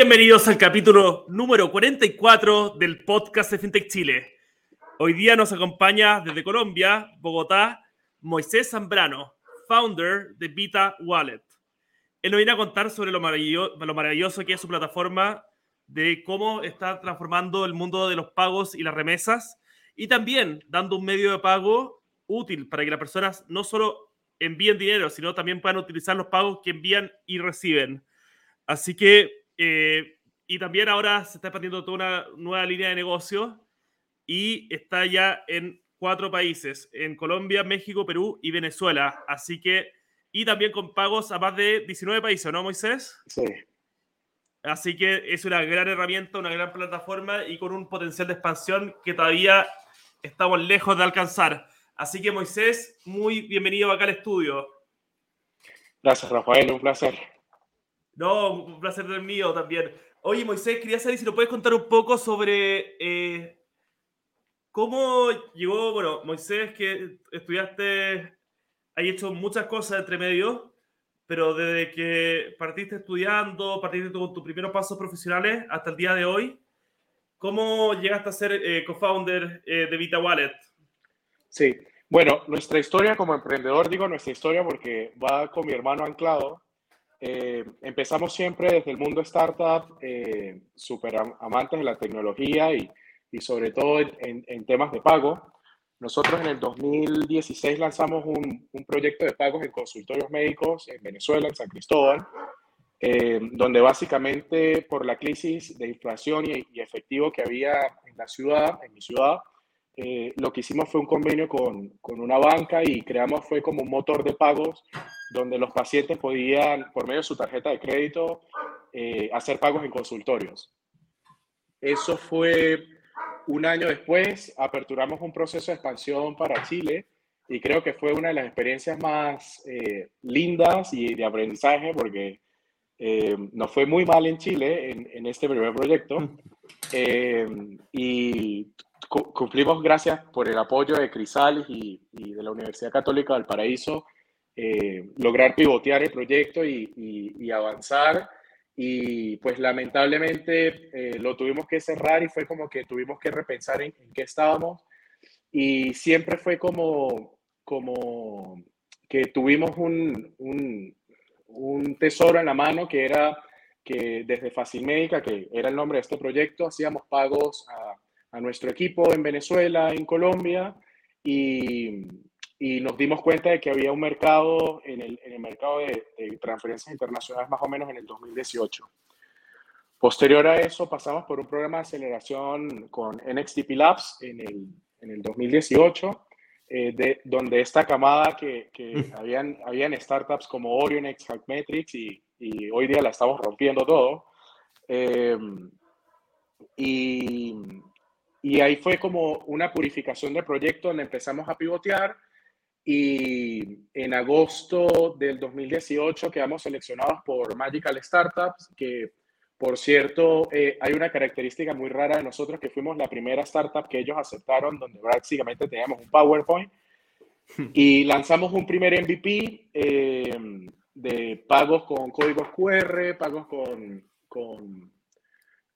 Bienvenidos al capítulo número 44 del podcast de FinTech Chile. Hoy día nos acompaña desde Colombia, Bogotá, Moisés Zambrano, founder de Vita Wallet. Él nos viene a contar sobre lo, maravilloso que es su plataforma, de cómo está transformando el mundo de los pagos y las remesas, y también dando un medio de pago útil para que las personas no solo envíen dinero, sino también puedan utilizar los pagos que envían y reciben. Así que eh, y también ahora se está expandiendo toda una nueva línea de negocio y está ya en cuatro países, en Colombia, México, Perú y Venezuela. Así que, y también con pagos a más de 19 países, ¿no, Moisés? Sí. Así que es una gran herramienta, una gran plataforma y con un potencial de expansión que todavía estamos lejos de alcanzar. Así que, Moisés, muy bienvenido acá al estudio. Gracias, Rafael, un placer. No, un placer del mío también. Oye, Moisés, quería saber si nos puedes contar un poco sobre eh, cómo llegó, bueno, Moisés, que estudiaste, hay hecho muchas cosas entre medio, pero desde que partiste estudiando, partiste con tus primeros pasos profesionales hasta el día de hoy, ¿cómo llegaste a ser eh, co-founder eh, de Vita Wallet? Sí, bueno, nuestra historia como emprendedor, digo nuestra historia porque va con mi hermano anclado, eh, empezamos siempre desde el mundo startup, eh, súper amantes de la tecnología y, y sobre todo en, en, temas de pago. Nosotros en el 2016 lanzamos un, un, proyecto de pagos en consultorios médicos en Venezuela, en San Cristóbal, eh, donde básicamente por la crisis de inflación y, y, efectivo que había en la ciudad, en mi ciudad, eh, lo que hicimos fue un convenio con, con, una banca y creamos fue como un motor de pagos donde los pacientes podían, por medio de su tarjeta de crédito, eh, hacer pagos en consultorios. Eso fue un año después, aperturamos un proceso de expansión para Chile y creo que fue una de las experiencias más eh, lindas y de aprendizaje porque eh, nos fue muy mal en Chile en, en este primer proyecto y cumplimos gracias por el apoyo de Crisales y, y, de la Universidad Católica del Paraíso, eh, lograr pivotear el proyecto y, y, avanzar. Y pues lamentablemente eh, lo tuvimos que cerrar y fue como que tuvimos que repensar en, en, qué estábamos. Y siempre fue como, como que tuvimos un, un, un tesoro en la mano que era que desde Fácil Médica, que era el nombre de este proyecto, hacíamos pagos a a nuestro equipo en Venezuela, en Colombia, y, y nos dimos cuenta de que había un mercado en el, en el mercado de, de, transferencias internacionales más o menos en el 2018. Posterior a eso pasamos por un programa de aceleración con NXTP Labs en el, en el 2018, eh, de, donde esta camada que, que habían, habían startups como Orion, Hackmetrics y, y hoy día la estamos rompiendo todo. Eh, y, y ahí fue como una purificación del proyecto donde empezamos a pivotear y en agosto del 2018 quedamos seleccionados por Magical Startups, que por cierto eh, hay una característica muy rara de nosotros que fuimos la primera startup que ellos aceptaron donde básicamente teníamos un PowerPoint y lanzamos un primer MVP eh, de pagos con códigos QR, pagos con, con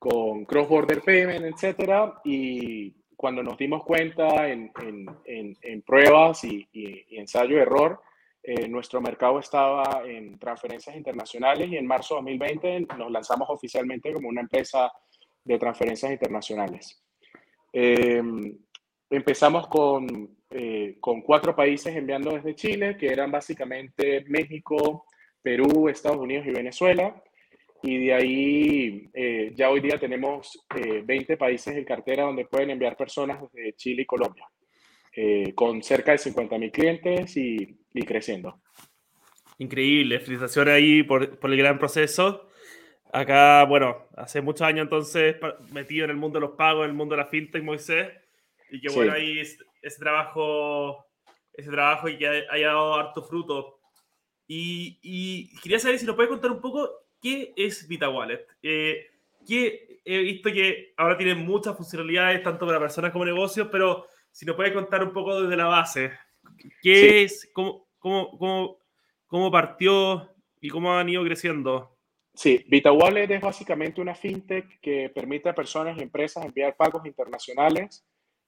con cross-border payment, etcétera, y cuando nos dimos cuenta en, en, en, pruebas y, y, y ensayo-error, eh, nuestro mercado estaba en transferencias internacionales y en marzo de 2020 nos lanzamos oficialmente como una empresa de transferencias internacionales. Eh, empezamos con, eh, con cuatro países enviando desde Chile, que eran básicamente México, Perú, Estados Unidos y Venezuela y de ahí eh, ya hoy día tenemos eh, 20 países en cartera donde pueden enviar personas desde Chile y Colombia, eh, con cerca de 50 mil clientes y, y, creciendo. Increíble, felicitaciones ahí por, por, el gran proceso. Acá, bueno, hace muchos años entonces metido en el mundo de los pagos, en el mundo de la fintech, Moisés, y que bueno, sí. ahí ese, ese trabajo, ese trabajo y que haya dado harto fruto. Y, y, quería saber si nos puedes contar un poco ¿qué es Vita Wallet? Eh, que he visto que ahora tiene muchas funcionalidades, tanto para personas como negocios, pero si nos puedes contar un poco desde la base, ¿qué sí. es, cómo, cómo, cómo, cómo, partió y cómo han ido creciendo? Sí, VitaWallet es básicamente una fintech que permite a personas y empresas enviar pagos internacionales.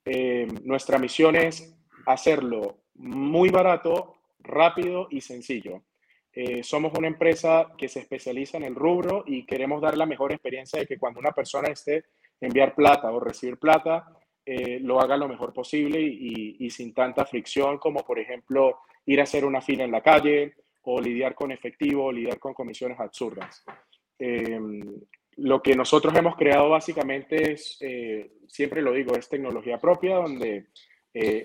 Eh, nuestra misión es hacerlo muy barato, rápido y sencillo. Eh, somos una empresa que se especializa en el rubro y queremos dar la mejor experiencia de que cuando una persona esté enviar plata o recibir plata, eh, lo haga lo mejor posible y, sin tanta fricción como, por ejemplo, ir a hacer una fila en la calle o lidiar con efectivo, o lidiar con comisiones absurdas. Em, lo que nosotros hemos creado básicamente es, eh, siempre lo digo, es tecnología propia donde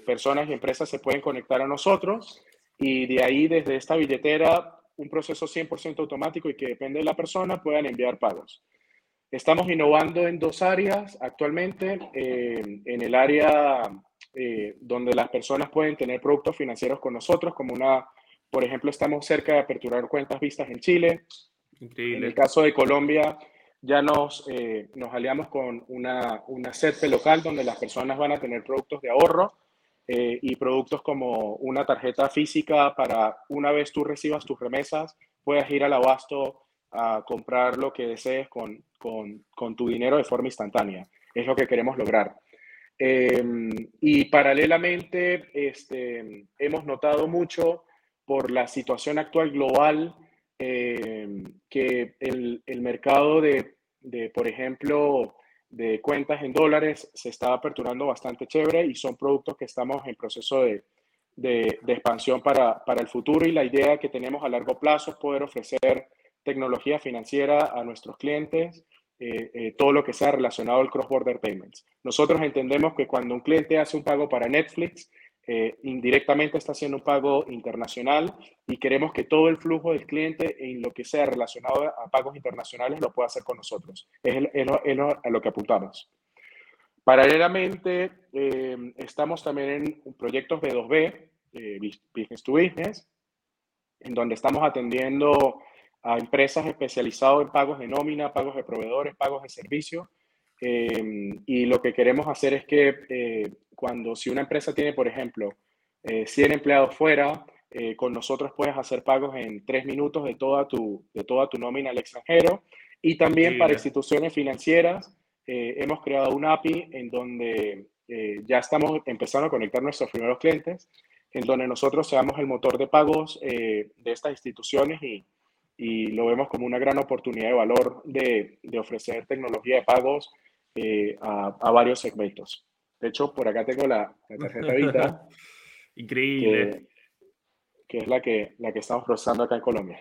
personas y empresas se pueden conectar a nosotros y de ahí desde esta billetera un proceso 100% automático y que depende de la persona, puedan enviar pagos. Estamos innovando en dos áreas actualmente. Eh, en el área eh, donde las personas pueden tener productos financieros con nosotros, como una, por ejemplo, estamos cerca de aperturar cuentas vistas en Chile. En el caso de Colombia, ya nos, eh, nos aliamos con una, una local donde las personas van a tener productos de ahorro eh, y productos como una tarjeta física para una vez tú recibas tus remesas, puedas ir al abasto a comprar lo que desees con, con, con tu dinero de forma instantánea. Es lo que queremos lograr. Em, y paralelamente, este, hemos notado mucho por la situación actual global em, que el, el mercado de, de, por ejemplo, de cuentas en dólares se está aperturando bastante chévere y son productos que estamos en proceso de, de, expansión para, para, el futuro y la idea que tenemos a largo plazo es poder ofrecer tecnología financiera a nuestros clientes, eh, eh, todo lo que sea relacionado al cross-border payments. Nosotros entendemos que cuando un cliente hace un pago para Netflix, eh, indirectamente está haciendo un pago internacional y queremos que todo el flujo del cliente en lo que sea relacionado a pagos internacionales lo pueda hacer con nosotros. Es, a lo que apuntamos. Paralelamente, eh, estamos también en proyectos B2B, eh, Business to Business, en donde estamos atendiendo a empresas especializadas en pagos de nómina, pagos de proveedores, pagos de servicio. Y lo que queremos hacer es que cuando si una empresa tiene, por ejemplo, 100 eh, empleados fuera, eh, con nosotros puedes hacer pagos en tres minutos de toda tu, de toda tu nómina al extranjero. Y también para instituciones financieras, eh, hemos creado un API en donde ya estamos empezando a conectar nuestros primeros clientes, en donde nosotros seamos el motor de pagos de estas instituciones y, y, lo vemos como una gran oportunidad de valor de, de ofrecer tecnología de pagos a, a varios segmentos. De hecho, por acá tengo la, tarjeta Vita. Increíble. Que, es la que, la que estamos procesando acá en Colombia.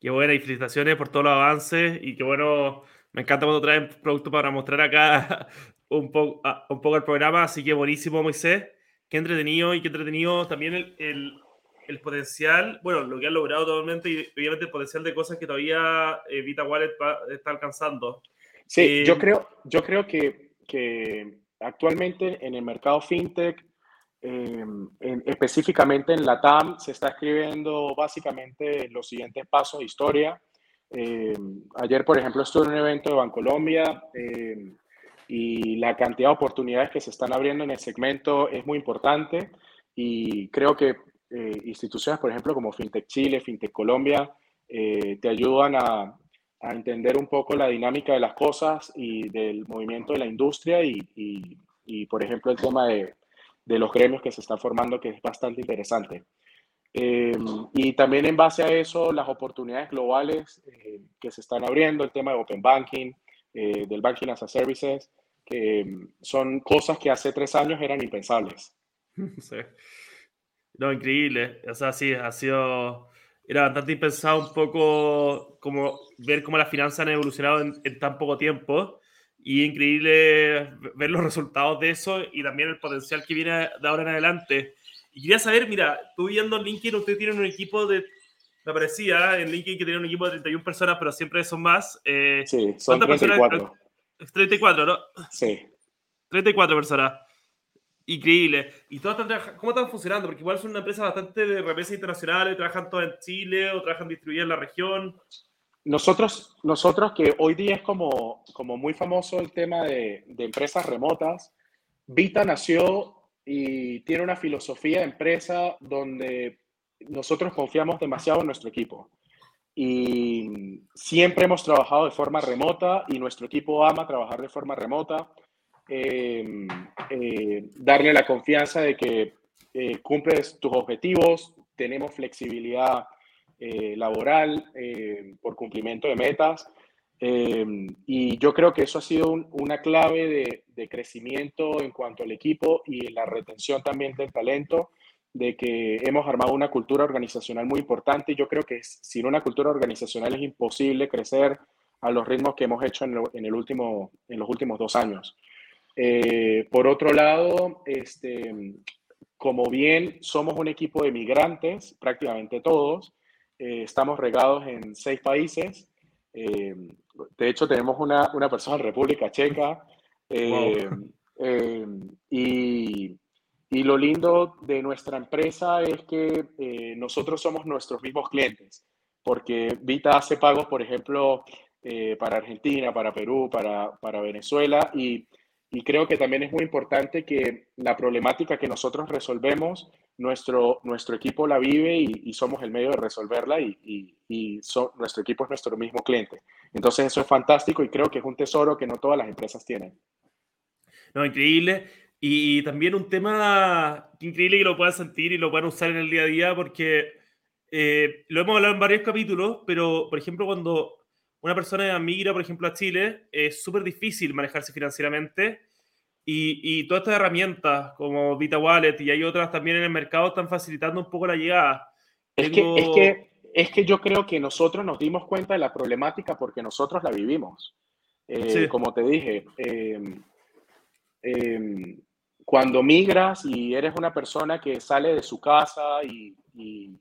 Qué buena y felicitaciones por todos los avances y qué bueno, me encanta cuando traen productos para mostrar acá un, poco, ah, un poco el programa, así que buenísimo Moisés, qué entretenido y qué entretenido también el, el, el potencial, bueno, lo que han logrado totalmente y obviamente el potencial de cosas que todavía eh, Vita Wallet está alcanzando. Sí, yo, eh, creo, yo creo que, que actualmente en el mercado fintech, eh, específicamente en la TAM, se está escribiendo básicamente los siguientes pasos de historia. Eh, ayer, por ejemplo, estuve en un evento de Bancolombia eh, y la cantidad de oportunidades que se están abriendo en el segmento es muy importante y creo que instituciones, por ejemplo, como FinTech Chile, FinTech Colombia, te ayudan a, a entender un poco la dinámica de las cosas y del movimiento de la industria y, y, por ejemplo, el tema de, de, los gremios que se están formando, que es bastante interesante. Eh, y también en base a eso, las oportunidades globales eh, que se están abriendo, el tema de Open Banking, eh, del Banking as a Services, que son cosas que hace tres años eran impensables. Sí. No, increíble. O sea, sí, ha sido era bastante impensado un poco como ver cómo las finanzas han evolucionado en, tan poco tiempo y increíble ver los resultados de eso y también el potencial que viene de ahora en adelante. Y quería saber, mira, tú viendo en LinkedIn, ustedes tienen un equipo de, me parecía en LinkedIn que tienen un equipo de 31 personas, pero siempre son más. Eh, sí, son 34. Personas? 34, ¿no? Sí. 34 personas. Increíble. ¿Y todas están cómo están funcionando? Porque igual son una empresa bastante de remesas internacionales, trabajan todas en Chile o trabajan distribuidas en la región. Nosotros, nosotros que hoy día es como, como muy famoso el tema de, de empresas remotas, Vita nació y tiene una filosofía de empresa donde nosotros confiamos demasiado en nuestro equipo. y siempre hemos trabajado de forma remota y nuestro equipo ama trabajar de forma remota. Em, eh, darle la confianza de que eh, cumples tus objetivos, tenemos flexibilidad eh, laboral por cumplimiento de metas. Em, y yo creo que eso ha sido una clave de, de, crecimiento en cuanto al equipo y la retención también del talento de que hemos armado una cultura organizacional muy importante yo creo que sin una cultura organizacional es imposible crecer a los ritmos que hemos hecho en, el último, en los últimos dos años. Eh, por otro lado, este, como bien somos un equipo de migrantes, prácticamente todos, eh, estamos regados en seis países. Eh, de hecho, tenemos una, una, persona en República Checa. y y lo lindo de nuestra empresa es que eh, nosotros somos nuestros mismos clientes, porque Vita hace pagos, por ejemplo, eh, para Argentina, para Perú, para, para Venezuela, y, y, creo que también es muy importante que la problemática que nosotros resolvemos, nuestro, nuestro equipo la vive y, somos el medio de resolverla y, y nuestro equipo es nuestro mismo cliente. Entonces eso es fantástico y creo que es un tesoro que no todas las empresas tienen. No, increíble. Y también un tema increíble que lo puedan sentir y lo puedan usar en el día a día, porque eh, lo hemos hablado en varios capítulos, pero por ejemplo, cuando una persona migra, por ejemplo, a Chile, es súper difícil manejarse financieramente. Y, y, todas estas herramientas como Vita Wallet y hay otras también en el mercado están facilitando un poco la llegada. Es, que, es, que, es que yo creo que nosotros nos dimos cuenta de la problemática porque nosotros la vivimos. Eh, como te dije, eh, cuando migras y eres una persona que sale de su casa y, y,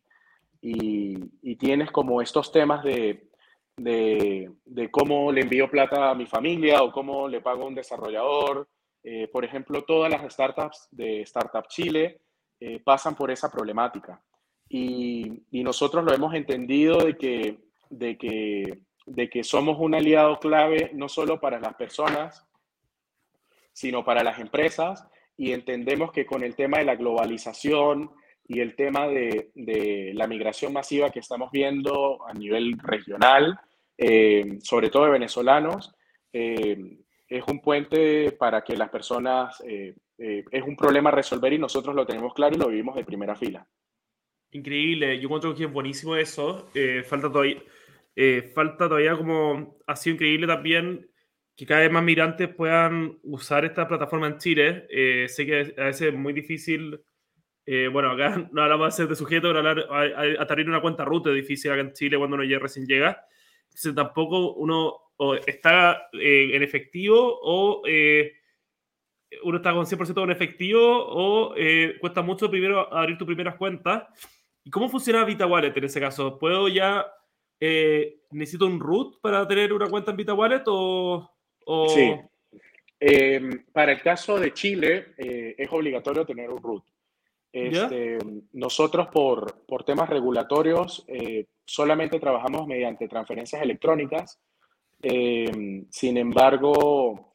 y, tienes como estos temas de, de, de, cómo le envío plata a mi familia o cómo le pago a un desarrollador, eh, por ejemplo, todas las startups de Startup Chile eh, pasan por esa problemática. Y, y, nosotros lo hemos entendido de que, de, que, de que somos un aliado clave no solo para las personas, sino para las empresas y entendemos que con el tema de la globalización y el tema de, de la migración masiva que estamos viendo a nivel regional, eh, sobre todo de venezolanos, eh, es un puente para que las personas, eh, es un problema a resolver y nosotros lo tenemos claro y lo vivimos de primera fila. Increíble, yo encuentro que es buenísimo eso. falta, todavía, falta todavía como, ha sido increíble también que cada vez más migrantes puedan usar esta plataforma en Chile. Eh, sé que a veces es muy difícil, eh, bueno, acá no hablamos de sujeto, pero hablar, a, abrir una cuenta ruta es difícil acá en Chile cuando uno ya recién llega. Entonces tampoco uno está eh, en efectivo o uno está con 100% en efectivo o cuesta mucho primero abrir tu primeras cuentas. ¿Y cómo funciona Vita Wallet en ese caso? ¿Puedo ya, necesito un root para tener una cuenta en Vita Wallet o, Sí. Em, para el caso de Chile, eh, es obligatorio tener un root. Este, nosotros, por, por, temas regulatorios, eh, solamente trabajamos mediante transferencias electrónicas. Em, sin embargo,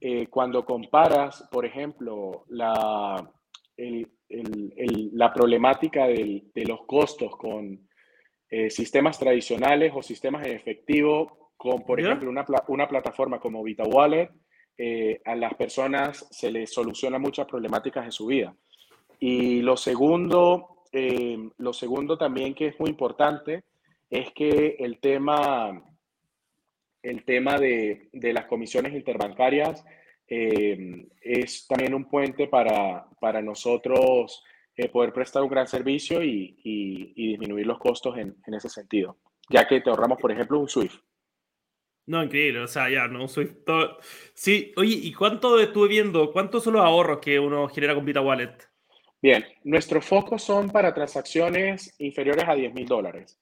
eh, cuando comparas, por ejemplo, la, el, el, la problemática de los costos con sistemas tradicionales o sistemas en efectivo, con, por ejemplo, una, una, plataforma como Vita Wallet, eh, a las personas se les soluciona muchas problemáticas en su vida. Y lo segundo, eh, lo segundo también que es muy importante es que el tema, el tema de, de las comisiones interbancarias eh, es también un puente para, para nosotros poder prestar un gran servicio y, y, disminuir los costos en, en, ese sentido, ya que te ahorramos, por ejemplo, un SWIFT. No, increíble, o sea, ya no soy todo. Sí, oye, ¿y cuánto estuve viendo? ¿Cuántos son los ahorros que uno genera con Vita Wallet? Bien, nuestros focos son para transacciones inferiores a 10 mil dólares.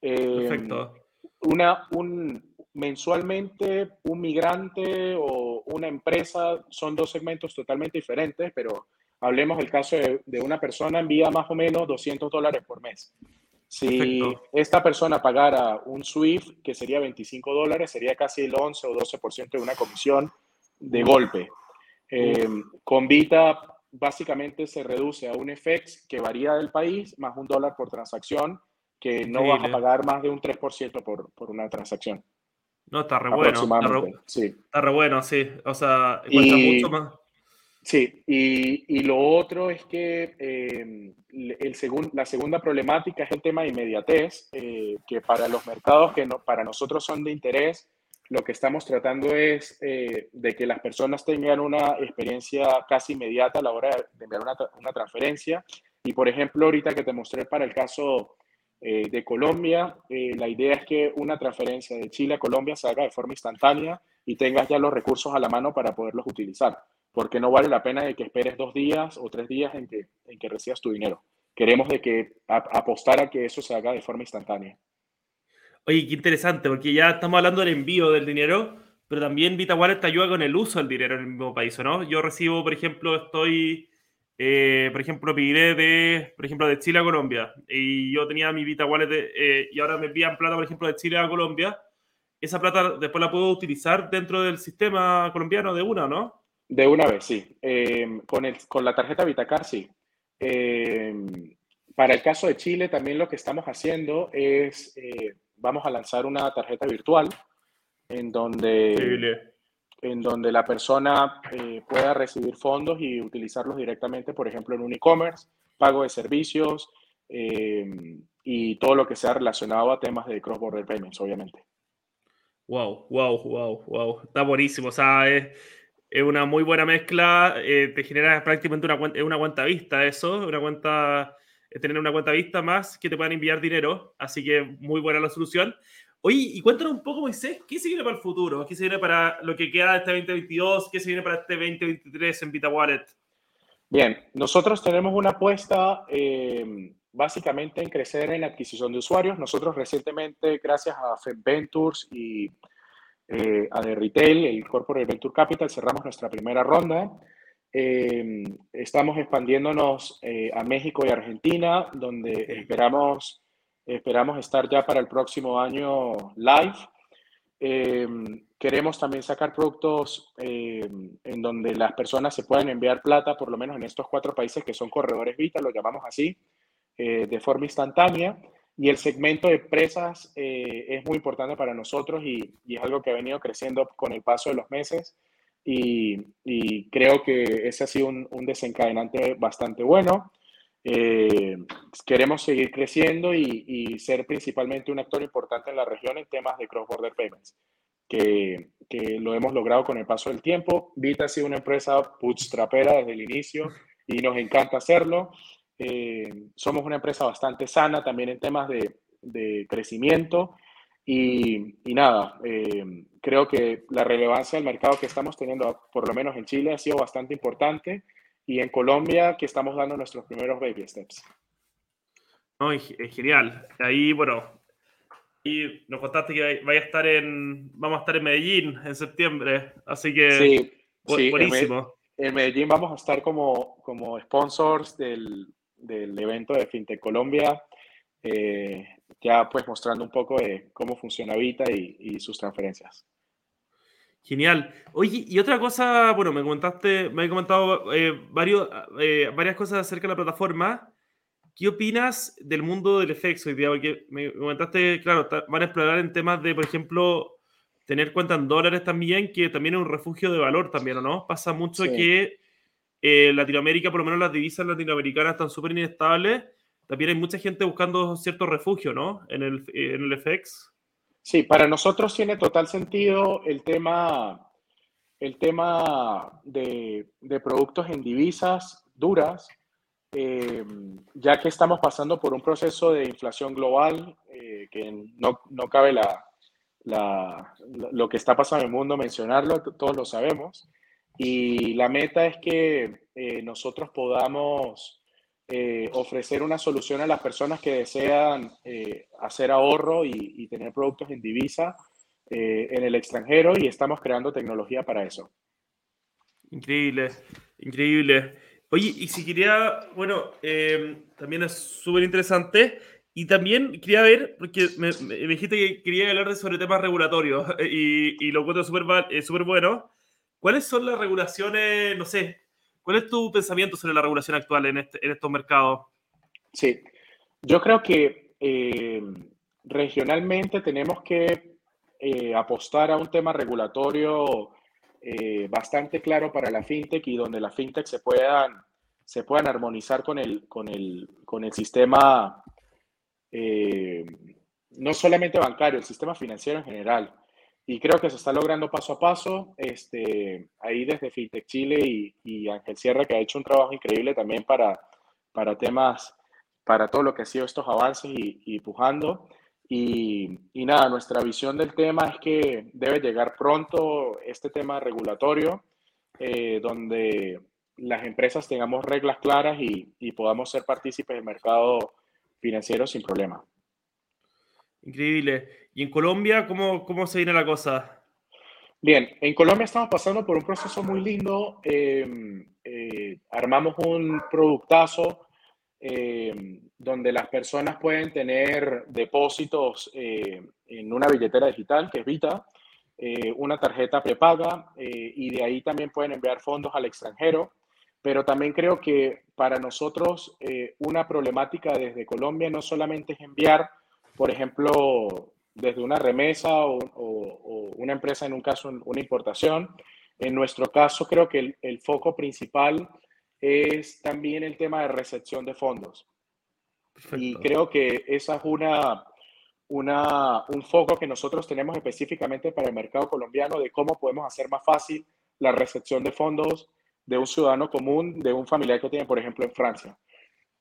Perfecto. Una, un, mensualmente, un migrante o una empresa son dos segmentos totalmente diferentes, pero hablemos del caso de, de una persona envía más o menos 200 dólares por mes. Si esta persona pagara un SWIFT, que sería 25 dólares, sería casi el 11 o 12% de una comisión de golpe. Eh, con Vita, básicamente se reduce a un FX que varía del país, más un dólar por transacción, que no vas a pagar más de un 3% por, por una transacción. No, está re bueno. Está re, sí. está re bueno, sí. O sea, cuesta mucho más. Sí, y, y, lo otro es que eh, el la segunda problemática es el tema de inmediatez, eh, que para los mercados que no, para nosotros son de interés, lo que estamos tratando es eh, de que las personas tengan una experiencia casi inmediata a la hora de enviar una, transferencia. Y por ejemplo, ahorita que te mostré para el caso eh, de Colombia, eh, la idea es que una transferencia de Chile a Colombia se haga de forma instantánea y tengas ya los recursos a la mano para poderlos utilizar, porque no vale la pena de que esperes dos días o tres días en que, en que recibas tu dinero. Queremos de que apostar a que eso se haga de forma instantánea. Oye, qué interesante, porque ya estamos hablando del envío del dinero, pero también Vita Wallet te ayuda con el uso del dinero en el mismo país, ¿no? Yo recibo, por ejemplo, estoy eh, por ejemplo, pediré de, por ejemplo, de Chile a Colombia y yo tenía mi Vita Wallet eh, y ahora me envían plata, por ejemplo, de Chile a Colombia, esa plata después la puedo utilizar dentro del sistema colombiano de una, ¿no? De una vez, sí. Eh, con, el, con la tarjeta Vitacar, sí. para el caso de Chile, también lo que estamos haciendo es, vamos a lanzar una tarjeta virtual en donde en donde la persona eh, pueda recibir fondos y utilizarlos directamente, por ejemplo, en un e-commerce, pago de servicios eh, y todo lo que sea relacionado a temas de cross-border payments, obviamente. Wow, wow, wow, wow. Está buenísimo. O sea, es, es una muy buena mezcla. Eh, te genera prácticamente una, una cuenta vista, eso. Una cuenta, tener una cuenta vista más que te puedan enviar dinero. Así que muy buena la solución. Oye, y cuéntanos un poco, Moisés, ¿qué se viene para el futuro? ¿Qué se viene para lo que queda de este 2022? ¿Qué se viene para este 2023 en Vita Wallet? Bien, nosotros tenemos una apuesta eh, básicamente en crecer en adquisición de usuarios. Nosotros recientemente, gracias a Fed Ventures y eh, a The Retail, el Corporate Venture Capital, cerramos nuestra primera ronda. Eh, estamos expandiéndonos a México y Argentina, donde esperamos Esperamos estar ya para el próximo año live. Em, queremos también sacar productos em, en donde las personas se puedan enviar plata, por lo menos en estos cuatro países que son corredores Vita, lo llamamos así, eh, de forma instantánea. Y el segmento de empresas eh, es muy importante para nosotros y, es algo que ha venido creciendo con el paso de los meses. Y, creo que ese ha sido un, un desencadenante bastante bueno. Eh, queremos seguir creciendo y, ser principalmente un actor importante en la región en temas de cross-border payments, que, que, lo hemos logrado con el paso del tiempo. Vita ha sido una empresa bootstrapera desde el inicio y nos encanta hacerlo. Eh, somos una empresa bastante sana también en temas de, de crecimiento y, y nada, eh, creo que la relevancia del mercado que estamos teniendo, por lo menos en Chile, ha sido bastante importante y en Colombia que estamos dando nuestros primeros baby steps. No, es, genial. Ahí, bueno, y nos contaste que vaya a estar en, vamos a estar en Medellín en septiembre, así que sí, buenísimo. En, Medellín vamos a estar como, como sponsors del, del evento de FinTech Colombia, eh, ya pues mostrando un poco de cómo funciona Vita y, y sus transferencias. Genial. Oye, y otra cosa, bueno, me comentaste, me he comentado eh, varios, eh, varias cosas acerca de la plataforma. ¿Qué opinas del mundo del FX hoy día? Porque me comentaste, claro, van a explorar en temas de, por ejemplo, tener cuenta en dólares también, que también es un refugio de valor también, ¿o no? Pasa mucho que en Latinoamérica, por lo menos las divisas latinoamericanas están súper inestables. También hay mucha gente buscando cierto refugio, ¿no? En el, en el FX. Sí, para nosotros tiene total sentido el tema, el tema de, productos en divisas duras, eh, ya que estamos pasando por un proceso de inflación global eh, que no, cabe la, lo que está pasando en el mundo mencionarlo, todos lo sabemos. Y la meta es que eh, nosotros podamos eh, ofrecer una solución a las personas que desean eh, hacer ahorro y, tener productos en divisa eh, en el extranjero y estamos creando tecnología para eso. Increíble, increíble. Oye, y si quería, bueno, también es súper interesante y también quería ver, porque me, dijiste que quería hablar sobre temas regulatorios y, y lo encuentro súper súper bueno. ¿Cuáles son las regulaciones, no sé, ¿Cuál es tu pensamiento sobre la regulación actual en, este, estos mercados? Sí, yo creo que eh, regionalmente tenemos que eh, apostar a un tema regulatorio eh, bastante claro para la fintech y donde las fintech se puedan, se puedan armonizar con el, con el, con el sistema, no solamente bancario, el sistema financiero en general. Y creo que se está logrando paso a paso. Este, ahí desde FinTech Chile y, y Ángel Sierra, que ha hecho un trabajo increíble también para, para temas, para todo lo que ha sido estos avances y, y pujando. Y, y, nada, nuestra visión del tema es que debe llegar pronto este tema regulatorio, eh, donde las empresas tengamos reglas claras y, y podamos ser partícipes del mercado financiero sin problema. Increíble. ¿Y en Colombia cómo, cómo se viene la cosa? Bien, en Colombia estamos pasando por un proceso muy lindo. Eh, eh, armamos un productazo eh, donde las personas pueden tener depósitos en una billetera digital que es Vita, una tarjeta prepaga y de ahí también pueden enviar fondos al extranjero. Pero también creo que para nosotros una problemática desde Colombia no solamente es enviar por ejemplo, desde una remesa o, una empresa, en un caso, una importación. En nuestro caso, creo que el, foco principal es también el tema de recepción de fondos. Y creo que esa es una, una, un foco que nosotros tenemos específicamente para el mercado colombiano de cómo podemos hacer más fácil la recepción de fondos de un ciudadano común, de un familiar que tiene, por ejemplo, en Francia.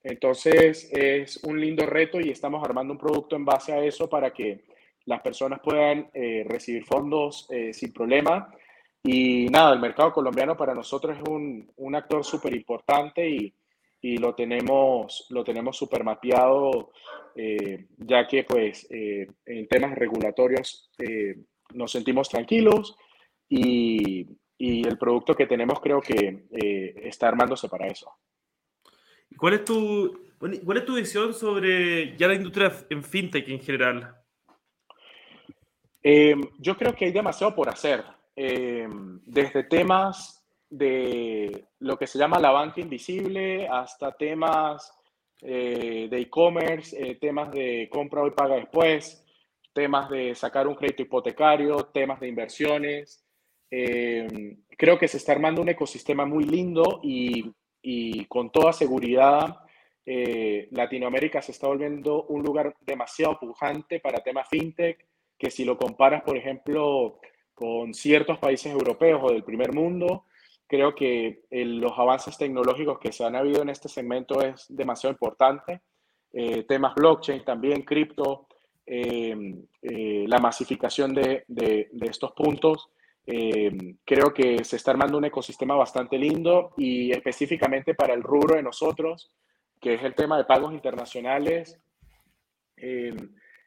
Entonces es un lindo reto y estamos armando un producto en base a eso para que las personas puedan eh, recibir fondos eh, sin problema. Y nada, el mercado colombiano para nosotros es un, un actor súper importante y, y, lo tenemos, lo tenemos súper mapeado, eh, ya que pues en temas regulatorios nos sentimos tranquilos y, y, el producto que tenemos creo que está armándose para eso. ¿Cuál es tu, cuál es tu visión sobre ya la industria en fintech en general? Eh, yo creo que hay demasiado por hacer. Eh, desde temas de lo que se llama la banca invisible hasta temas eh, de e-commerce, temas de compra hoy paga después, temas de sacar un crédito hipotecario, temas de inversiones. creo que se está armando un ecosistema muy lindo y y con toda seguridad eh, Latinoamérica se está volviendo un lugar demasiado pujante para temas fintech, que si lo comparas, por ejemplo, con ciertos países europeos o del primer mundo, creo que los avances tecnológicos que se han habido en este segmento es demasiado importante. Eh, temas blockchain también, cripto, eh, la masificación de, de, de estos puntos eh, creo que se está armando un ecosistema bastante lindo y específicamente para el rubro de nosotros, que es el tema de pagos internacionales, eh,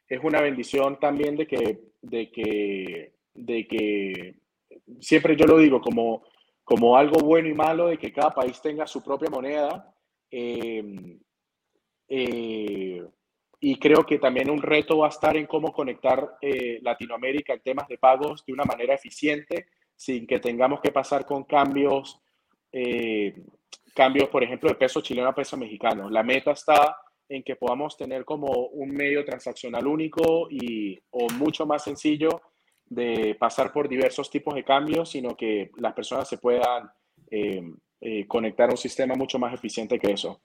es una bendición también de que, de que, de que siempre yo lo digo como, como algo bueno y malo de que cada país tenga su propia moneda. Eh, y creo que también un reto va a estar en cómo conectar eh, Latinoamérica en temas de pagos de una manera eficiente, sin que tengamos que pasar con cambios, eh, cambios, por ejemplo, de peso chileno a peso mexicano. La meta está en que podamos tener como un medio transaccional único y, o mucho más sencillo de pasar por diversos tipos de cambios, sino que las personas se puedan eh, conectar a un sistema mucho más eficiente que eso.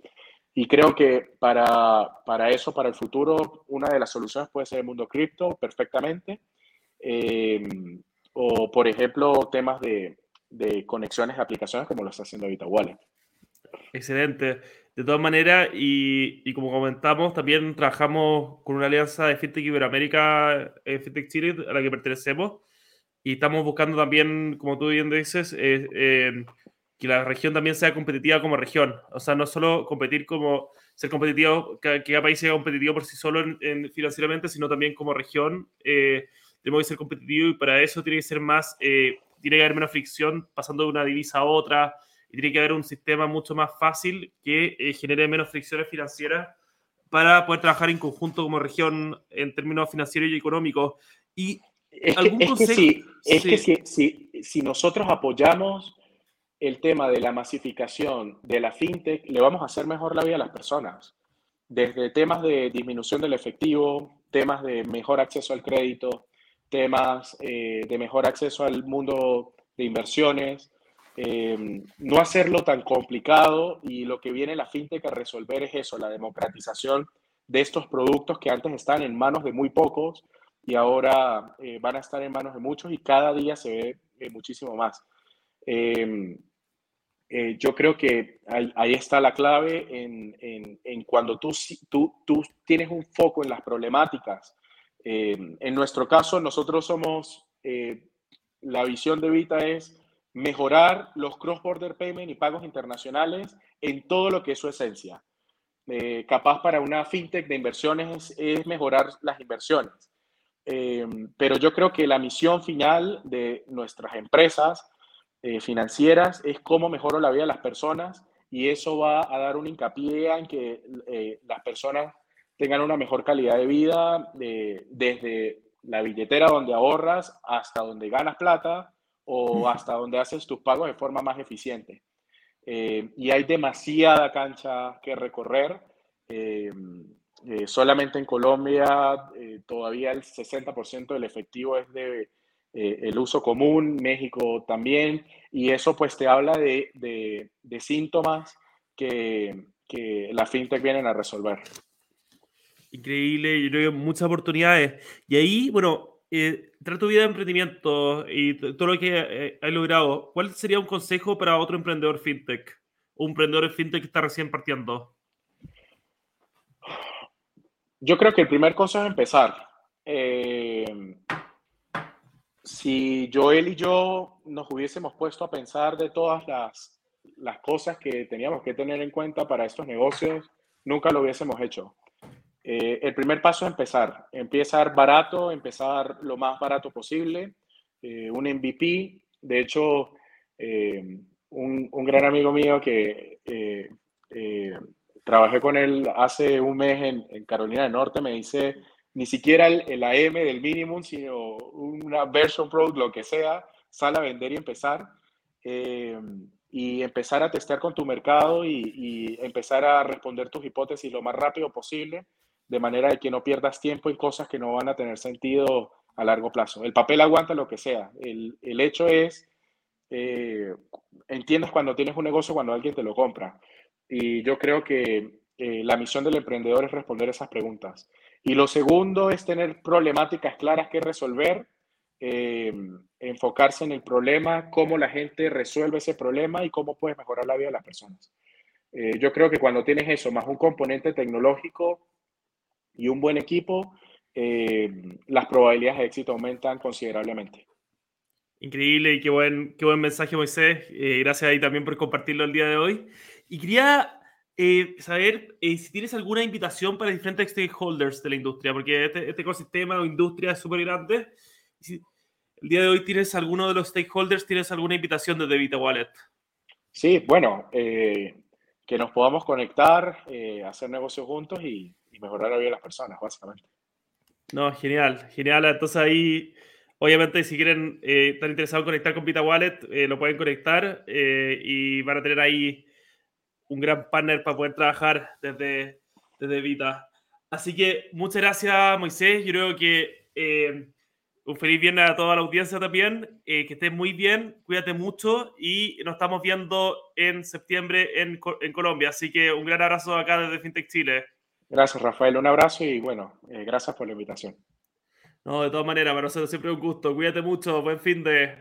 Y creo que para, para, eso, para el futuro, una de las soluciones puede ser el mundo cripto perfectamente. Eh, o, por ejemplo, temas de, de, conexiones de aplicaciones como lo está haciendo ahorita Wallet. Excelente. De todas maneras, y, y, como comentamos, también trabajamos con una alianza de FinTech Iberoamérica, eh, FinTech Chile, a la que pertenecemos, y estamos buscando también, como tú bien dices, eh, eh, que la región también sea competitiva como región. O sea, no solo competir como ser competitivo, que, cada país sea competitivo por sí solo en, financieramente, sino también como región. Eh, tenemos que ser competitivo y para eso tiene que ser más, eh, tiene que haber menos fricción pasando de una divisa a otra y tiene que haber un sistema mucho más fácil que eh, genere menos fricciones financieras para poder trabajar en conjunto como región en términos financieros y económicos. Y es que, es que, si, si, si nosotros apoyamos el tema de la masificación de la fintech, le vamos a hacer mejor la vida a las personas. desde temas de disminución del efectivo, temas de mejor acceso al crédito, temas eh, de mejor acceso al mundo de inversiones, eh, no hacerlo tan complicado y lo que viene la fintech a resolver es eso, la democratización de estos productos que antes estaban en manos de muy pocos y ahora eh, van a estar en manos de muchos y cada día se ve muchísimo más. Yo creo que ahí, está la clave en, en, en cuando tú, tú, tú, tienes un foco en las problemáticas eh, en nuestro caso, nosotros somos, eh, la visión de Vita es mejorar los cross-border payment y pagos internacionales en todo lo que es su esencia. Eh, capaz para una fintech de inversiones es, mejorar las inversiones. pero yo creo que la misión final de nuestras empresas financieras es cómo mejoro la vida de las personas y eso va a dar un hincapié en que las personas tengan una mejor calidad de vida desde la billetera donde ahorras hasta donde ganas plata o hasta donde haces tus pagos de forma más eficiente. Eh, y hay demasiada cancha que recorrer. Eh, eh, solamente en Colombia todavía el 60% del efectivo es de el uso común, México también, y eso pues te habla de, de, síntomas que, que la fintech vienen a resolver. Increíble, yo creo que muchas oportunidades. Y ahí, bueno, eh, tu vida de emprendimiento y todo lo que eh, has logrado, ¿cuál sería un consejo para otro emprendedor fintech? Un emprendedor fintech que está recién partiendo. Yo creo que el primer consejo es empezar. Eh, si Joel y yo nos hubiésemos puesto a pensar de todas las, las cosas que teníamos que tener en cuenta para estos negocios, nunca lo hubiésemos hecho. Eh, el primer paso es empezar. Empezar barato, empezar lo más barato posible. Eh, un MVP. De hecho, eh, un, gran amigo mío que trabajé con él hace un mes en, Carolina del Norte me dice, ni siquiera el, AM del minimum, sino una version pro, lo que sea, sale a vender y empezar. y empezar a testear con tu mercado y, y empezar a responder tus hipótesis lo más rápido posible de manera de que no pierdas tiempo en cosas que no van a tener sentido a largo plazo. El papel aguanta lo que sea. El, el hecho es, eh, entiendes cuando tienes un negocio, cuando alguien te lo compra. Y yo creo que eh, la misión del emprendedor es responder esas preguntas. Y lo segundo es tener problemáticas claras que resolver, eh, enfocarse en el problema, cómo la gente resuelve ese problema y cómo puedes mejorar la vida de las personas. yo creo que cuando tienes eso, más un componente tecnológico, y un buen equipo, eh, las probabilidades de éxito aumentan considerablemente. Increíble y qué buen, qué buen mensaje, Moisés. Eh, gracias ahí también por compartirlo el día de hoy. Y quería eh, saber si tienes alguna invitación para diferentes stakeholders de la industria, porque este, este ecosistema o industria es súper grande. Si el día de hoy tienes alguno de los stakeholders, tienes alguna invitación desde Vita Wallet. Sí, bueno, que nos podamos conectar, hacer negocios juntos y mejorar la vida de las personas, básicamente. No, genial, genial. Entonces ahí, obviamente, si quieren eh, estar interesados en conectar con Vita Wallet, eh, lo pueden conectar eh, y van a tener ahí un gran partner para poder trabajar desde, desde Vita. Así que muchas gracias, Moisés. Yo creo que un feliz viernes a toda la audiencia también. que estés muy bien, cuídate mucho y nos estamos viendo en septiembre en, en Colombia. Así que un gran abrazo acá desde FinTech Chile. Gracias, Rafael. Un abrazo y bueno, eh, gracias por la invitación. No, de todas maneras, para nosotros siempre un gusto. Cuídate mucho. Buen fin de.